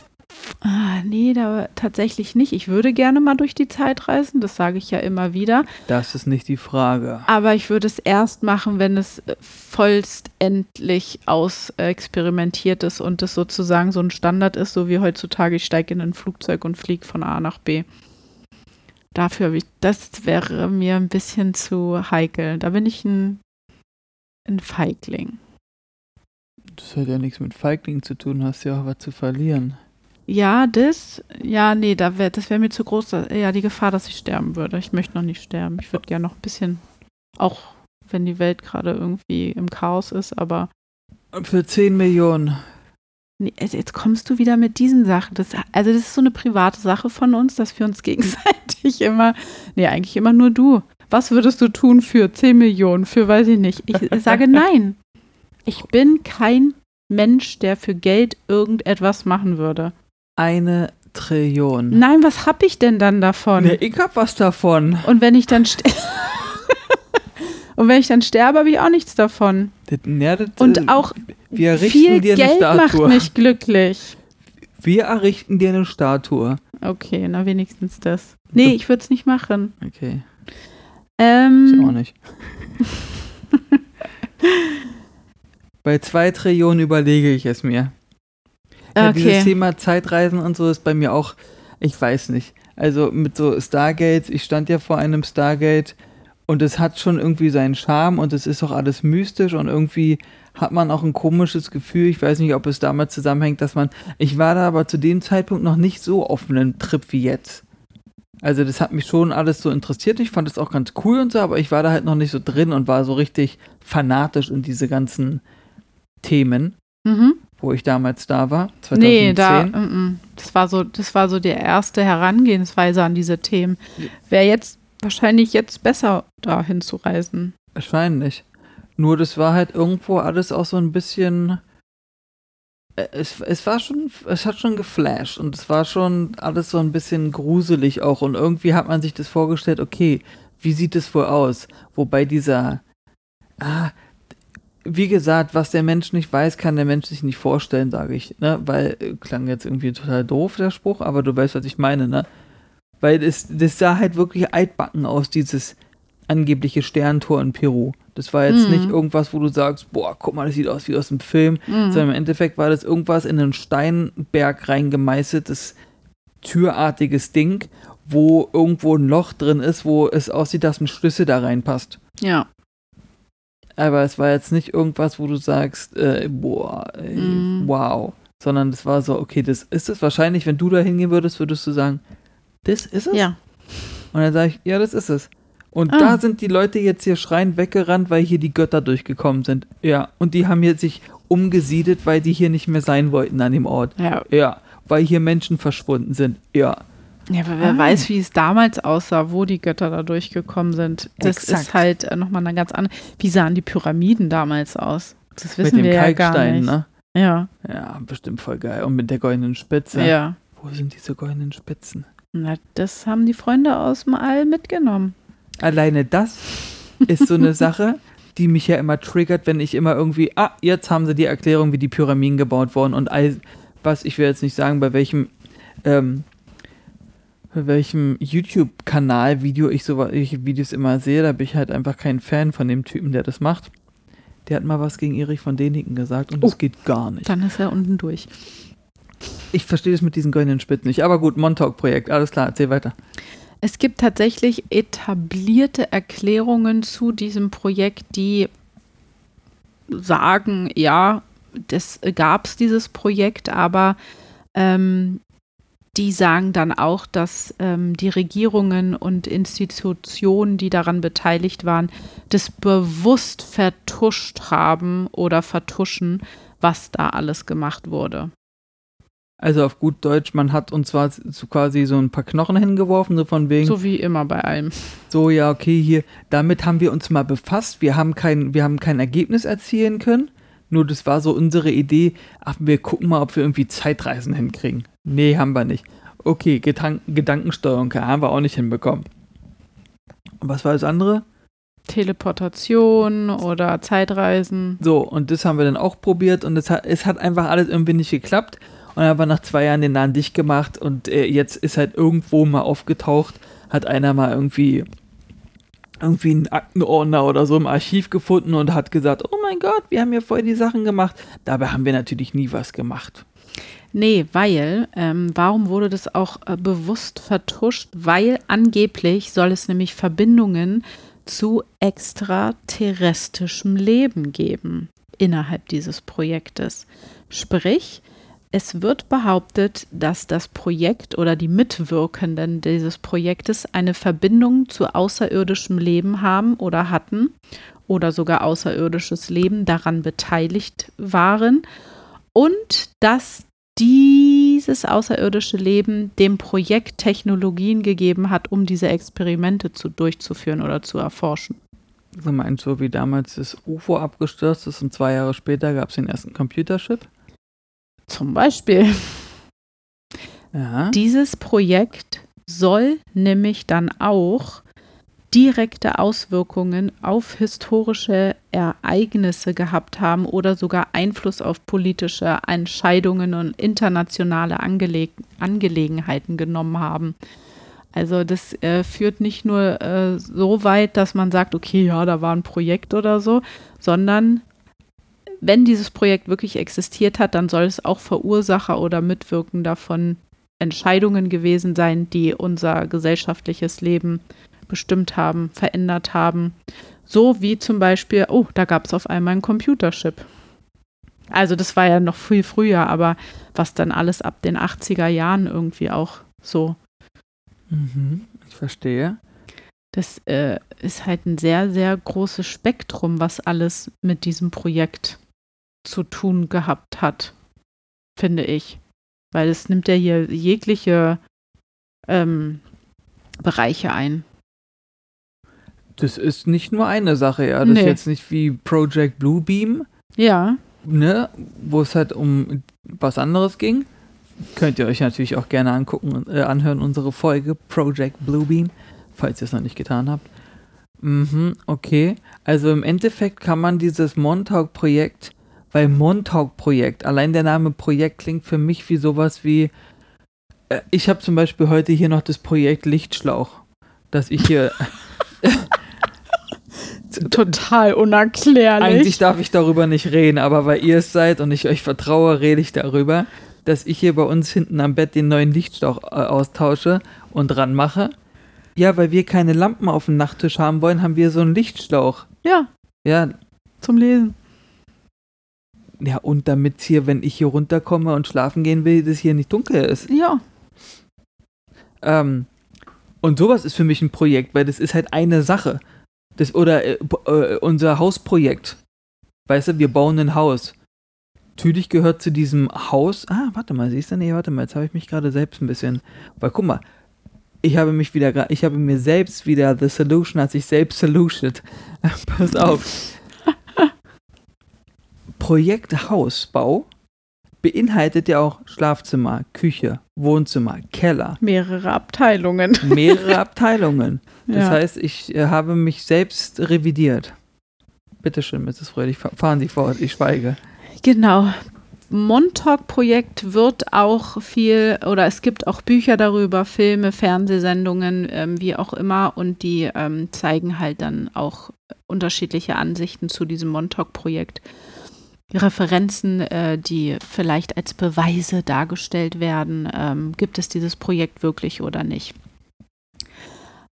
Ah, nee, da tatsächlich nicht. Ich würde gerne mal durch die Zeit reisen, das sage ich ja immer wieder. Das ist nicht die Frage. Aber ich würde es erst machen, wenn es äh, vollstendlich ausexperimentiert ist und es sozusagen so ein Standard ist, so wie heutzutage, ich steige in ein Flugzeug und fliege von A nach B. Dafür, habe ich, das wäre mir ein bisschen zu heikel. Da bin ich ein, ein Feigling. Das hat ja nichts mit Feigling zu tun, hast ja auch was zu verlieren. Ja, das, ja, nee, da wär, das wäre mir zu groß. Ja, die Gefahr, dass ich sterben würde. Ich möchte noch nicht sterben. Ich würde gerne noch ein bisschen, auch wenn die Welt gerade irgendwie im Chaos ist, aber Für 10 Millionen. Nee, jetzt kommst du wieder mit diesen Sachen. Das, also das ist so eine private Sache von uns, dass wir uns [laughs] gegenseitig immer, nee, eigentlich immer nur du. Was würdest du tun für 10 Millionen, für weiß ich nicht. Ich sage [laughs] nein. Ich bin kein Mensch, der für Geld irgendetwas machen würde. Eine Trillion. Nein, was hab ich denn dann davon? Ja, ich hab was davon. Und wenn ich dann [laughs] Und wenn ich dann sterbe, habe ich auch nichts davon. Das, ja, das, Und auch viel dir eine Geld macht mich glücklich. Wir errichten dir eine Statue. Okay, na wenigstens das. Nee, ich würde es nicht machen. Okay, ich Ähm, auch nicht. [laughs] Bei zwei Trillionen überlege ich es mir. Ja, dieses okay. Thema Zeitreisen und so ist bei mir auch, ich weiß nicht. Also mit so Stargates, ich stand ja vor einem Stargate und es hat schon irgendwie seinen Charme und es ist auch alles mystisch und irgendwie hat man auch ein komisches Gefühl. Ich weiß nicht, ob es damit zusammenhängt, dass man, ich war da aber zu dem Zeitpunkt noch nicht so auf einem Trip wie jetzt. Also das hat mich schon alles so interessiert. Ich fand es auch ganz cool und so, aber ich war da halt noch nicht so drin und war so richtig fanatisch in diese ganzen Themen, Mhm. Wo ich damals da war. 2010. Nee, da, mm, mm. das war so, das war so die erste Herangehensweise an diese Themen. Wäre jetzt wahrscheinlich jetzt besser, da hinzureisen. Wahrscheinlich. Nur das war halt irgendwo alles auch so ein bisschen. äh, Es, es war schon, es hat schon geflasht und es war schon alles so ein bisschen gruselig auch und irgendwie hat man sich das vorgestellt, okay, wie sieht es wohl aus? Wobei dieser, ah, wie gesagt, was der Mensch nicht weiß, kann der Mensch sich nicht vorstellen, sage ich, ne? Weil, äh, klang jetzt irgendwie total doof, der Spruch, aber du weißt, was ich meine, ne? Weil das, das sah halt wirklich altbacken aus, dieses angebliche Sterntor in Peru. Das war jetzt Mhm. nicht irgendwas, wo du sagst, boah, guck mal, das sieht aus wie aus dem Film, Mhm. sondern im Endeffekt war das irgendwas in einen Steinberg reingemeißeltes, türartiges Ding, wo irgendwo ein Loch drin ist, wo es aussieht, dass ein Schlüssel da reinpasst. Ja. Aber es war jetzt nicht irgendwas, wo du sagst, äh, boah, ey, Mhm. wow. Sondern das war so, okay, das ist es wahrscheinlich, wenn du da hingehen würdest, würdest du sagen, das ist es? Ja. Und dann sage ich, ja, das ist es. Und Ah. da sind die Leute jetzt hier schreiend weggerannt, weil hier die Götter durchgekommen sind. Ja, und die haben jetzt sich umgesiedelt, weil die hier nicht mehr sein wollten an dem Ort. Ja. Ja, weil hier Menschen verschwunden sind. Ja. Ja, aber wer Ah. weiß, wie es damals aussah, wo die Götter da durchgekommen sind. Das Exakt. ist halt äh, nochmal eine ganz andere. Wie sahen die Pyramiden damals aus? Das wissen mit dem wir ja gar Kalkstein, nicht. ne? Ja, Ja, bestimmt voll geil. Und mit der goldenen Spitze. ja. Wo sind diese goldenen Spitzen? Na, das haben die Freunde aus dem All mitgenommen. Alleine das ist so eine [laughs] Sache, die mich ja immer triggert, wenn ich immer irgendwie, ah, jetzt haben sie die Erklärung, wie die Pyramiden gebaut wurden und all, was, ich will jetzt nicht sagen, bei welchem, ähm, bei welchem YouTube-Kanal Video ich so ich Videos immer sehe, da bin ich halt einfach kein Fan von dem Typen, der das macht. Der hat mal was gegen Erich von Däniken gesagt und das Oh. geht gar nicht. Dann ist er unten durch. Ich verstehe das mit diesen goldenen Spitzen nicht. Aber gut, Montauk-Projekt, alles klar, erzähl weiter. Es gibt tatsächlich etablierte Erklärungen zu diesem Projekt, die sagen, ja, das gab es dieses Projekt, aber ähm, die sagen dann auch, dass ähm, die Regierungen und Institutionen, die daran beteiligt waren, das bewusst vertuscht haben oder vertuschen, was da alles gemacht wurde. Also auf gut Deutsch, man hat uns zwar so quasi so ein paar Knochen hingeworfen, so von wegen, So wie immer bei allem. so ja, okay, hier, damit haben wir uns mal befasst, wir haben kein, wir haben kein Ergebnis erzielen können, nur das war so unsere Idee, ach, wir gucken mal, ob wir irgendwie Zeitreisen hinkriegen. Nee, haben wir nicht. Okay, Gedan Gedankensteuerung haben wir auch nicht hinbekommen. Und was war das andere? Teleportation oder Zeitreisen. So, und das haben wir dann auch probiert und es hat, es hat einfach alles irgendwie nicht geklappt. Und dann haben wir nach zwei Jahren den Laden dicht gemacht und äh, jetzt ist halt irgendwo mal aufgetaucht, hat einer mal irgendwie irgendwie einen Aktenordner oder so im Archiv gefunden und hat gesagt, oh mein Gott, wir haben hier voll die Sachen gemacht. Dabei haben wir natürlich nie was gemacht. Nee, weil, ähm, warum wurde das auch äh, bewusst vertuscht? Weil angeblich soll es nämlich Verbindungen zu extraterrestrischem Leben geben innerhalb dieses Projektes. Sprich, es wird behauptet, dass das Projekt oder die Mitwirkenden dieses Projektes eine Verbindung zu außerirdischem Leben haben oder hatten oder sogar außerirdisches Leben daran beteiligt waren und dass dieses außerirdische Leben dem Projekt Technologien gegeben hat, um diese Experimente zu, durchzuführen oder zu erforschen. Du meinst so wie damals das UFO abgestürzt ist und zwei Jahre später gab es den ersten Computerchip? Zum Beispiel. Ja. Dieses Projekt soll nämlich dann auch direkte Auswirkungen auf historische Ereignisse gehabt haben oder sogar Einfluss auf politische Entscheidungen und internationale Angeleg Angelegenheiten genommen haben. Also das äh, führt nicht nur äh, so weit, dass man sagt, okay, ja, da war ein Projekt oder so, sondern wenn dieses Projekt wirklich existiert hat, dann soll es auch Verursacher oder Mitwirkender von Entscheidungen gewesen sein, die unser gesellschaftliches Leben bestimmt haben, verändert haben. So wie zum Beispiel, oh, da gab es auf einmal einen Computerchip. Also das war ja noch viel früher, aber was dann alles ab den 80er Jahren irgendwie auch so. Mhm, ich verstehe. Das äh, ist halt ein sehr, sehr großes Spektrum, was alles mit diesem Projekt zu tun gehabt hat, finde ich. Weil es nimmt ja hier jegliche ähm, Bereiche ein. Das ist nicht nur eine Sache, ja. Das Nee. ist jetzt nicht wie Project Bluebeam, Ja, ne, wo es halt um was anderes ging. Könnt ihr euch natürlich auch gerne angucken, äh, anhören, unsere Folge Project Bluebeam, falls ihr es noch nicht getan habt. Mhm, okay. Also im Endeffekt kann man dieses Montauk-Projekt, weil Montauk-Projekt, allein der Name Projekt klingt für mich wie sowas wie, äh, ich habe zum Beispiel heute hier noch das Projekt Lichtschlauch, dass ich hier [laughs] total unerklärlich. Eigentlich darf ich darüber nicht reden, aber weil ihr es seid und ich euch vertraue, rede ich darüber, dass ich hier bei uns hinten am Bett den neuen Lichtstauch äh, austausche und dran mache. Ja, weil wir keine Lampen auf dem Nachttisch haben wollen, haben wir so einen Lichtschlauch. ja, Ja, zum Lesen. Ja und damit hier, wenn ich hier runterkomme und schlafen gehen will, das hier nicht dunkel ist. Ja, Ähm, und sowas ist für mich ein Projekt, weil das ist halt eine Sache. Das, oder äh, äh, unser Hausprojekt. Weißt du, wir bauen ein Haus. Natürlich gehört zu diesem Haus. Ah, warte mal, siehst du? Nee, warte mal, jetzt habe ich mich gerade selbst ein bisschen. Weil guck mal, ich habe mich wieder, ich habe mir selbst wieder The Solution, hat sich selbst solutioned. [laughs] Pass auf. Projekt Hausbau beinhaltet ja auch Schlafzimmer, Küche, Wohnzimmer, Keller, mehrere Abteilungen. [laughs] mehrere Abteilungen. Das ja. heißt, ich äh, habe mich selbst revidiert. Bitte schön, Mrs. Fröhlich, fa- fahren Sie fort, ich schweige. Genau. Montauk-Projekt wird auch viel, oder es gibt auch Bücher darüber, Filme, Fernsehsendungen, ähm, wie auch immer, und die ähm, zeigen halt dann auch unterschiedliche Ansichten zu diesem Montauk-Projekt. Referenzen, äh, die vielleicht als Beweise dargestellt werden, ähm, gibt es dieses Projekt wirklich oder nicht.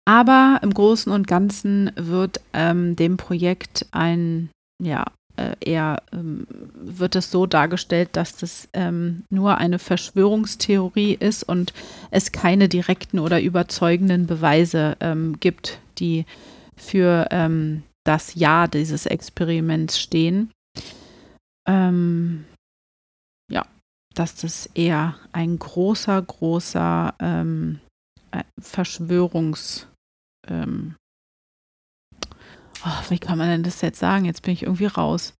Aber im Großen und Ganzen wird ähm, dem Projekt ein, ja, äh, eher ähm, wird es so dargestellt, dass das ähm, nur eine Verschwörungstheorie ist und es keine direkten oder überzeugenden Beweise ähm, gibt, die für ähm, das Ja dieses Experiments stehen. Ähm, ja, dass das eher ein großer, großer ähm, äh, Verschwörungs ähm, oh, wie kann man denn das jetzt sagen? Jetzt bin ich irgendwie raus.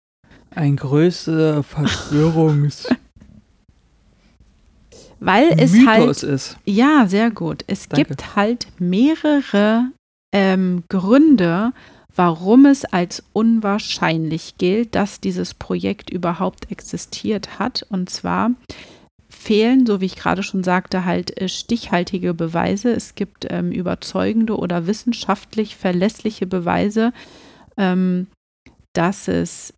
Ein größer Verschwörungs [laughs] Weil es halt, Mythos ist. ja, sehr gut. Es Danke. gibt halt mehrere ähm, Gründe, warum es als unwahrscheinlich gilt, dass dieses Projekt überhaupt existiert hat. Und zwar fehlen, so wie ich gerade schon sagte, halt äh, stichhaltige Beweise. Es gibt ähm, überzeugende oder wissenschaftlich verlässliche Beweise, ähm, dass es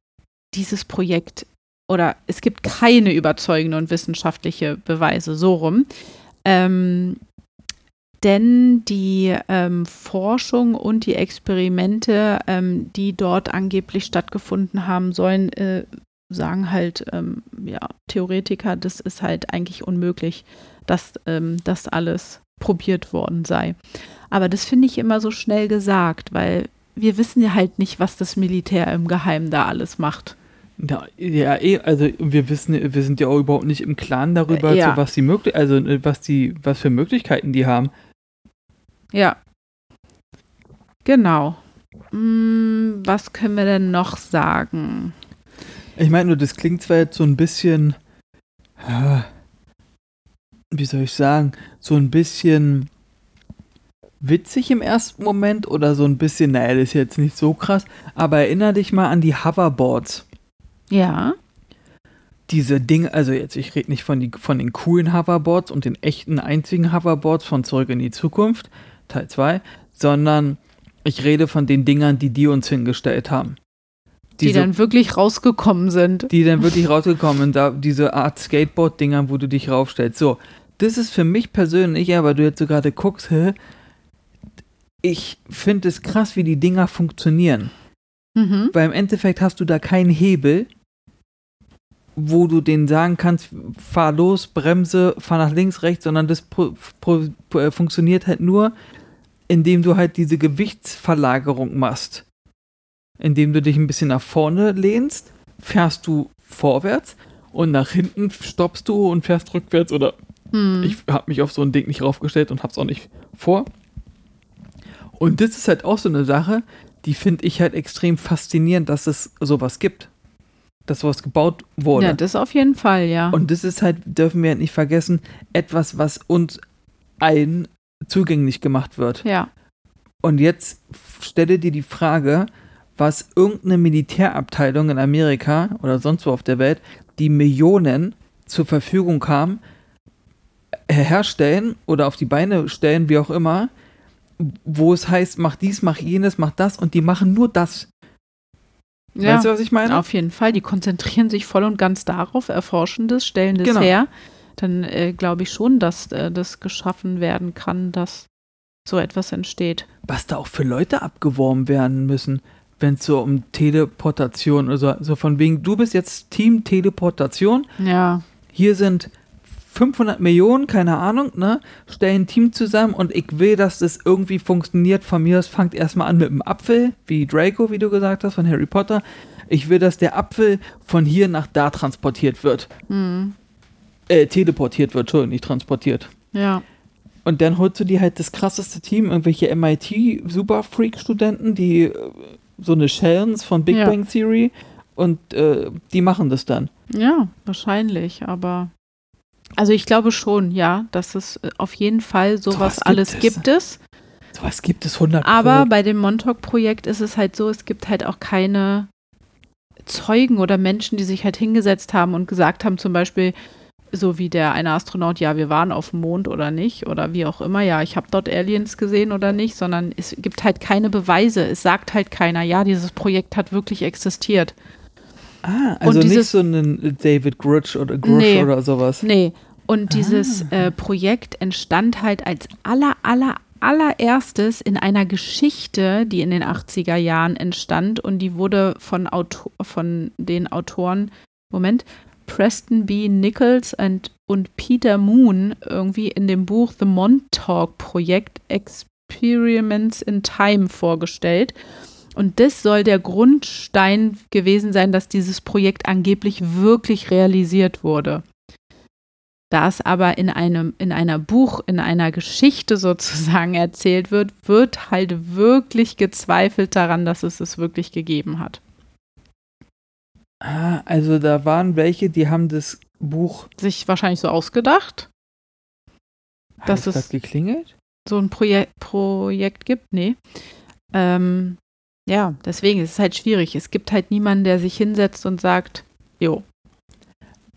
dieses Projekt oder es gibt keine überzeugende und wissenschaftliche Beweise, so rum. Ähm, denn die ähm, Forschung und die Experimente, ähm, die dort angeblich stattgefunden haben sollen, äh, sagen halt, ähm, ja, Theoretiker, das ist halt eigentlich unmöglich, dass ähm, das alles probiert worden sei. Aber das finde ich immer so schnell gesagt, weil wir wissen ja halt nicht, was das Militär im Geheimen da alles macht. Ja, ja, eh, also wir wissen, wir sind ja auch überhaupt nicht im Klaren darüber, Äh, ja. so was die möglich, also äh, was die, was für Möglichkeiten die haben. Ja. Genau. Hm, was können wir denn noch sagen? Ich meine nur, das klingt zwar jetzt so ein bisschen, wie soll ich sagen, so ein bisschen witzig im ersten Moment oder so ein bisschen, naja, das ist jetzt nicht so krass, aber erinnere dich mal an die Hoverboards. Ja. Diese Dinge, also jetzt, ich rede nicht von, die, von den coolen Hoverboards und den echten einzigen Hoverboards von Zurück in die Zukunft, Teil 2, sondern ich rede von den Dingern, die die uns hingestellt haben. Die Diese- dann wirklich rausgekommen sind. die dann wirklich rausgekommen sind, da diese Art Skateboard-Dinger, wo du dich raufstellst. So, das ist für mich persönlich, weil du jetzt so gerade guckst, hä, ich finde es krass, wie die Dinger funktionieren. Mhm. Weil im Endeffekt hast du da keinen Hebel, wo du denen sagen kannst, fahr los, bremse, fahr nach links, rechts, sondern das äh, funktioniert halt nur, indem du halt diese Gewichtsverlagerung machst. Indem du dich ein bisschen nach vorne lehnst, fährst du vorwärts und nach hinten stoppst du und fährst rückwärts oder Hm. ich habe mich auf so ein Ding nicht raufgestellt und hab's auch nicht vor. Und das ist halt auch so eine Sache, die finde ich halt extrem faszinierend, dass es sowas gibt. Dass sowas gebaut wurde. ja, das auf jeden Fall, ja. und das ist halt, dürfen wir halt nicht vergessen, etwas, was uns allen zugänglich gemacht wird. ja. Und jetzt stelle dir die Frage, was irgendeine Militärabteilung in Amerika oder sonst wo auf der Welt, die Millionen zur Verfügung haben, äh, herstellen oder auf die Beine stellen, wie auch immer, wo es heißt, mach dies, mach jenes, mach das und die machen nur das. ja. Weißt du, was ich meine? Auf jeden Fall. Die konzentrieren sich voll und ganz darauf, erforschen das, stellen das Genau. her. Dann äh, glaube ich schon, dass äh, das geschaffen werden kann, dass so etwas entsteht. was da auch für Leute abgeworben werden müssen, wenn es so um Teleportation oder so, so von wegen, du bist jetzt Team Teleportation, Ja. hier sind 500 Millionen, keine Ahnung, ne, stellen ein Team zusammen und ich will, dass das irgendwie funktioniert. Von mir aus fangt erstmal an mit dem Apfel, wie Draco, wie du gesagt hast, von Harry Potter. Ich will, dass der Apfel von hier nach da transportiert wird. Hm. Äh, teleportiert wird, Entschuldigung, nicht transportiert. Ja. Und dann holst du dir halt das krasseste Team, irgendwelche MIT-Super-Freak-Studenten, die äh, so eine Shellens von Big Ja. Bang Theory und äh, die machen das dann. Ja, wahrscheinlich, aber also ich glaube schon, ja, dass es äh, auf jeden Fall sowas gibt alles es. gibt es. Sowas gibt es 100 Aber bei dem Montauk-Projekt ist es halt so, es gibt halt auch keine Zeugen oder Menschen, die sich halt hingesetzt haben und gesagt haben, zum Beispiel, so wie der eine Astronaut, ja, wir waren auf dem Mond oder nicht, oder wie auch immer, ja, ich habe dort Aliens gesehen oder nicht, sondern es gibt halt keine Beweise. Es sagt halt keiner, ja, dieses Projekt hat wirklich existiert. Ah, also dieses- nicht so ein David Grudge oder Grush Nee. oder sowas. Nee. Und dieses äh, Projekt entstand halt als aller, aller, allererstes in einer Geschichte, die in den 80er Jahren entstand und die wurde von, Auto von den Autoren, Moment, Preston B. Nichols und, und Peter Moon irgendwie in dem Buch The Montauk Project Experiments in Time vorgestellt. Und das soll der Grundstein gewesen sein, dass dieses Projekt angeblich wirklich realisiert wurde. Da es aber in einem, in einer Buch, in einer Geschichte [laughs] sozusagen erzählt wird, wird halt wirklich gezweifelt daran, dass es es wirklich gegeben hat. Ah, also da waren welche, die haben das Buch. Sich wahrscheinlich so ausgedacht, Hat Das es grad geklingelt? so ein Proje Projekt gibt. Nee. Ähm, ja, deswegen ist es halt schwierig. Es gibt halt niemanden, der sich hinsetzt und sagt, jo,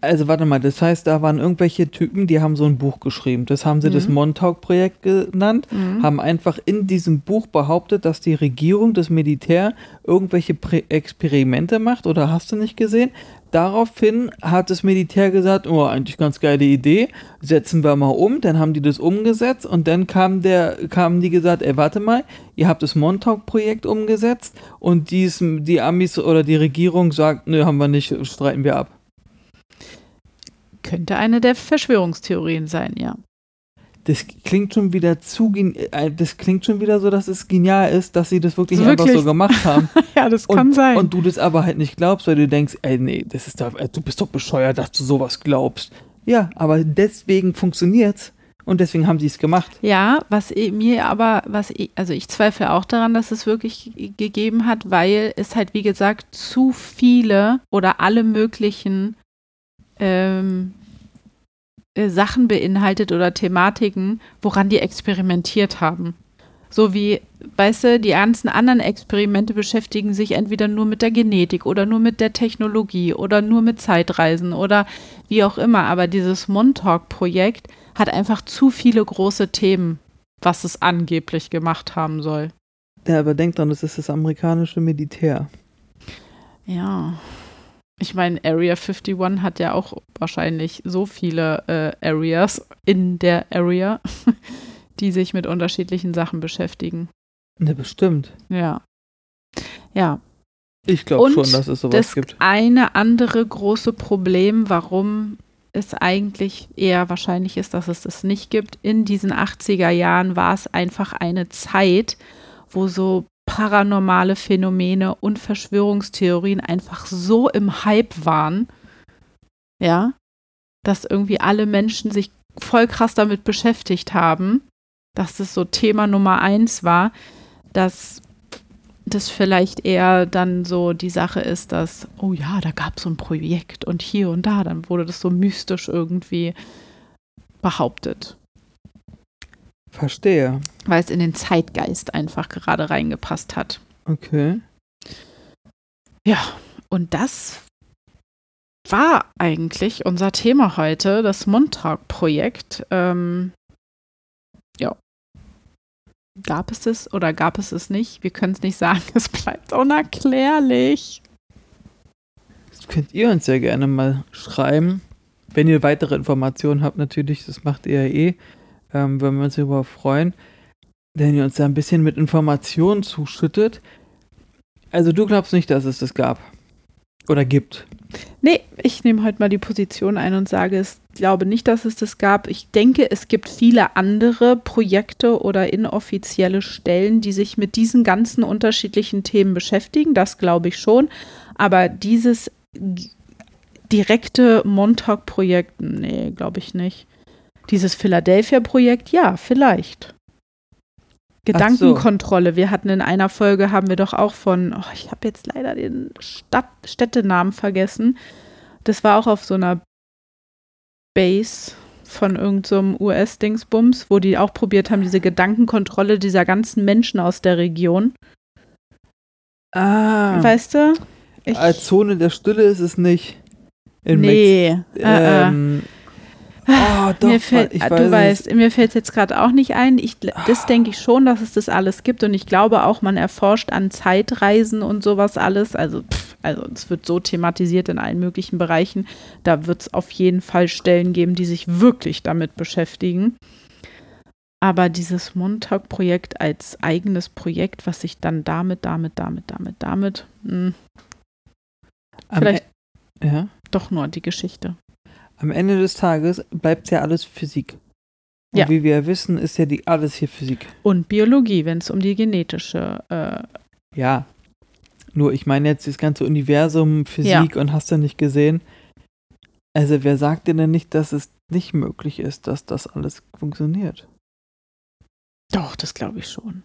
Also warte mal, das heißt, da waren irgendwelche Typen, die haben so ein Buch geschrieben. Das haben sie das Mhm. Montauk-Projekt genannt. mhm. haben einfach in diesem Buch behauptet, dass die Regierung, das Militär irgendwelche Prä Experimente macht oder hast du nicht gesehen? Daraufhin hat das Militär gesagt, oh, eigentlich ganz geile Idee, setzen wir mal um, dann haben die das umgesetzt und dann kam der, kamen die gesagt, ey, warte mal, ihr habt das Montauk-Projekt umgesetzt und dies, die Amis oder die Regierung sagt, nö, haben wir nicht, streiten wir ab. Könnte eine der Verschwörungstheorien sein, ja. Das klingt schon wieder zu, äh, das klingt schon wieder so, dass es genial ist, dass sie das wirklich, Wirklich? einfach so gemacht haben. [laughs] ja, das und, kann sein. Und du das aber halt nicht glaubst, weil du denkst, ey, nee, das ist doch, äh, du bist doch bescheuert, dass du sowas glaubst. Ja, aber deswegen funktioniert's und deswegen haben sie es gemacht. Ja, was i- mir aber, was ich, also ich zweifle auch daran, dass es wirklich gegeben hat, weil es halt, wie gesagt, zu viele oder alle möglichen ähm, äh, Sachen beinhaltet oder Thematiken, woran die experimentiert haben. So wie, weißt du, die ganzen anderen Experimente beschäftigen sich entweder nur mit der Genetik oder nur mit der Technologie oder nur mit Zeitreisen oder wie auch immer. Aber dieses Montauk-Projekt hat einfach zu viele große Themen, was es angeblich gemacht haben soll. Ja, aber denk dran, das ist das amerikanische Militär. Ja. Ich meine, Area 51 hat ja auch wahrscheinlich so viele äh, Areas in der Area, [laughs] die sich mit unterschiedlichen Sachen beschäftigen. Ne, bestimmt. Ja. Ja, Ich glaube schon, dass es sowas das gibt. eine andere große Problem, warum es eigentlich eher wahrscheinlich ist, dass es das nicht gibt. In diesen 80er Jahren war es einfach eine Zeit, wo so paranormale Phänomene und Verschwörungstheorien einfach so im Hype waren, ja, dass irgendwie alle Menschen sich voll krass damit beschäftigt haben, dass das so Thema Nummer eins war, dass das vielleicht eher dann so die Sache ist, dass, oh ja, da gab es so ein Projekt und hier und da, dann wurde das so mystisch irgendwie behauptet, Verstehe. weil es in den Zeitgeist einfach gerade reingepasst hat. Okay. Ja, und das war eigentlich unser Thema heute, das Montauk-Projekt. Ähm, ja. Gab es es oder gab es es nicht? Wir können es nicht sagen, [laughs] es bleibt unerklärlich. Das könnt ihr uns ja gerne mal schreiben. Wenn ihr weitere Informationen habt, natürlich, das macht ihr ja eh, ähm, würden wir uns darüber freuen, wenn ihr uns da ein bisschen mit Informationen zuschüttet. Also du glaubst nicht, dass es das gab oder gibt. Nee, ich nehme heute mal die Position ein und sage, ich glaube nicht, dass es das gab. Ich denke, es gibt viele andere Projekte oder inoffizielle Stellen, die sich mit diesen ganzen unterschiedlichen Themen beschäftigen. Das glaube ich schon. Aber dieses direkte Montauk-Projekt, nee, glaube ich nicht. Dieses Philadelphia-Projekt, ja, vielleicht. Gedankenkontrolle. Wir hatten in einer Folge, haben wir doch auch von, oh, ich habe jetzt leider den Stadt, Städtenamen vergessen. Das war auch auf so einer Base von irgendeinem so US-Dingsbums, wo die auch probiert haben, diese Gedankenkontrolle dieser ganzen Menschen aus der Region. Ah, Weißt du? Ich, als Zone der Stille ist es nicht. In nee. Mex- äh, äh. Oh, doch, mir fällt, ich du weiß es. weißt, mir fällt es jetzt gerade auch nicht ein. Ich, das denke ich schon, dass es das alles gibt und ich glaube auch, man erforscht an Zeitreisen und sowas alles. Also, pff, also es wird so thematisiert in allen möglichen Bereichen. Da wird es auf jeden Fall Stellen geben, die sich wirklich damit beschäftigen. Aber dieses Montauk-Projekt als eigenes Projekt, was sich dann damit, damit, damit, damit, damit, mh, Am vielleicht E- ja. doch nur die Geschichte. Am Ende des Tages bleibt ja alles Physik. Und Ja. wie wir wissen, ist ja die alles hier Physik. Und Biologie, wenn es um die genetische äh, Ja. Nur ich meine jetzt das ganze Universum, Physik und hast du nicht gesehen. Also wer sagt dir denn nicht, dass es nicht möglich ist, dass das alles funktioniert? Doch, das glaube ich schon.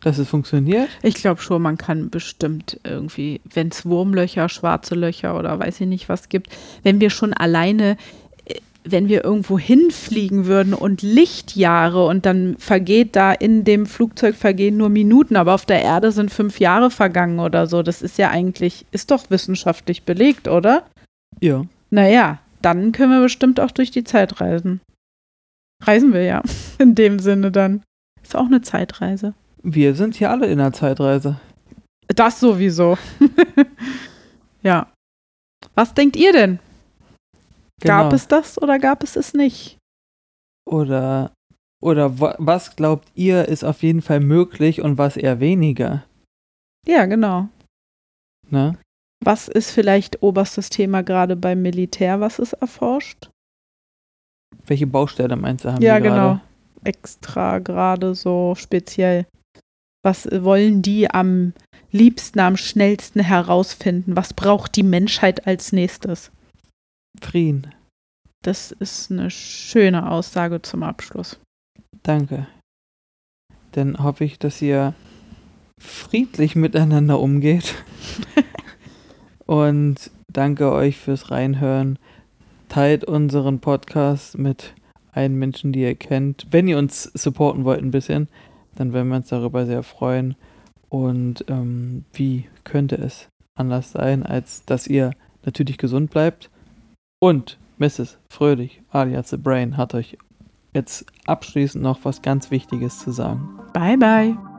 Dass es funktioniert? Ich glaube schon, man kann bestimmt irgendwie, wenn es Wurmlöcher, schwarze Löcher oder weiß ich nicht was gibt, wenn wir schon alleine, äh, wenn wir irgendwo hinfliegen würden und Lichtjahre und dann vergeht da in dem Flugzeug vergehen nur Minuten, aber auf der Erde sind fünf Jahre vergangen oder so. Das ist ja eigentlich, ist doch wissenschaftlich belegt, oder? Ja. Naja, dann können wir bestimmt auch durch die Zeit reisen. Reisen wir ja, [laughs] in dem Sinne dann. Ist auch eine Zeitreise. Wir sind hier alle in einer Zeitreise. Das sowieso. [laughs] ja. Was denkt ihr denn? Gab Genau. es das oder gab es es nicht? Oder, oder wa- was glaubt ihr, ist auf jeden Fall möglich und was eher weniger? Ja, genau. Ne? Was ist vielleicht oberstes Thema gerade beim Militär, was ist erforscht? Welche Baustelle meinst du, haben ja, genau. extra gerade so speziell? Was wollen die am liebsten, am schnellsten herausfinden? Was braucht die Menschheit als nächstes? Frieden. Das ist eine schöne Aussage zum Abschluss. Danke. Dann hoffe ich, dass ihr friedlich miteinander umgeht. [laughs] Und danke euch fürs Reinhören. Teilt unseren Podcast mit allen Menschen, die ihr kennt. Wenn ihr uns supporten wollt ein bisschen, dann würden wir uns darüber sehr freuen. Und ähm, wie könnte es anders sein, als dass ihr natürlich gesund bleibt? Und Mrs. Fröhlich, alias The Brain, hat euch jetzt abschließend noch was ganz Wichtiges zu sagen. Bye, bye.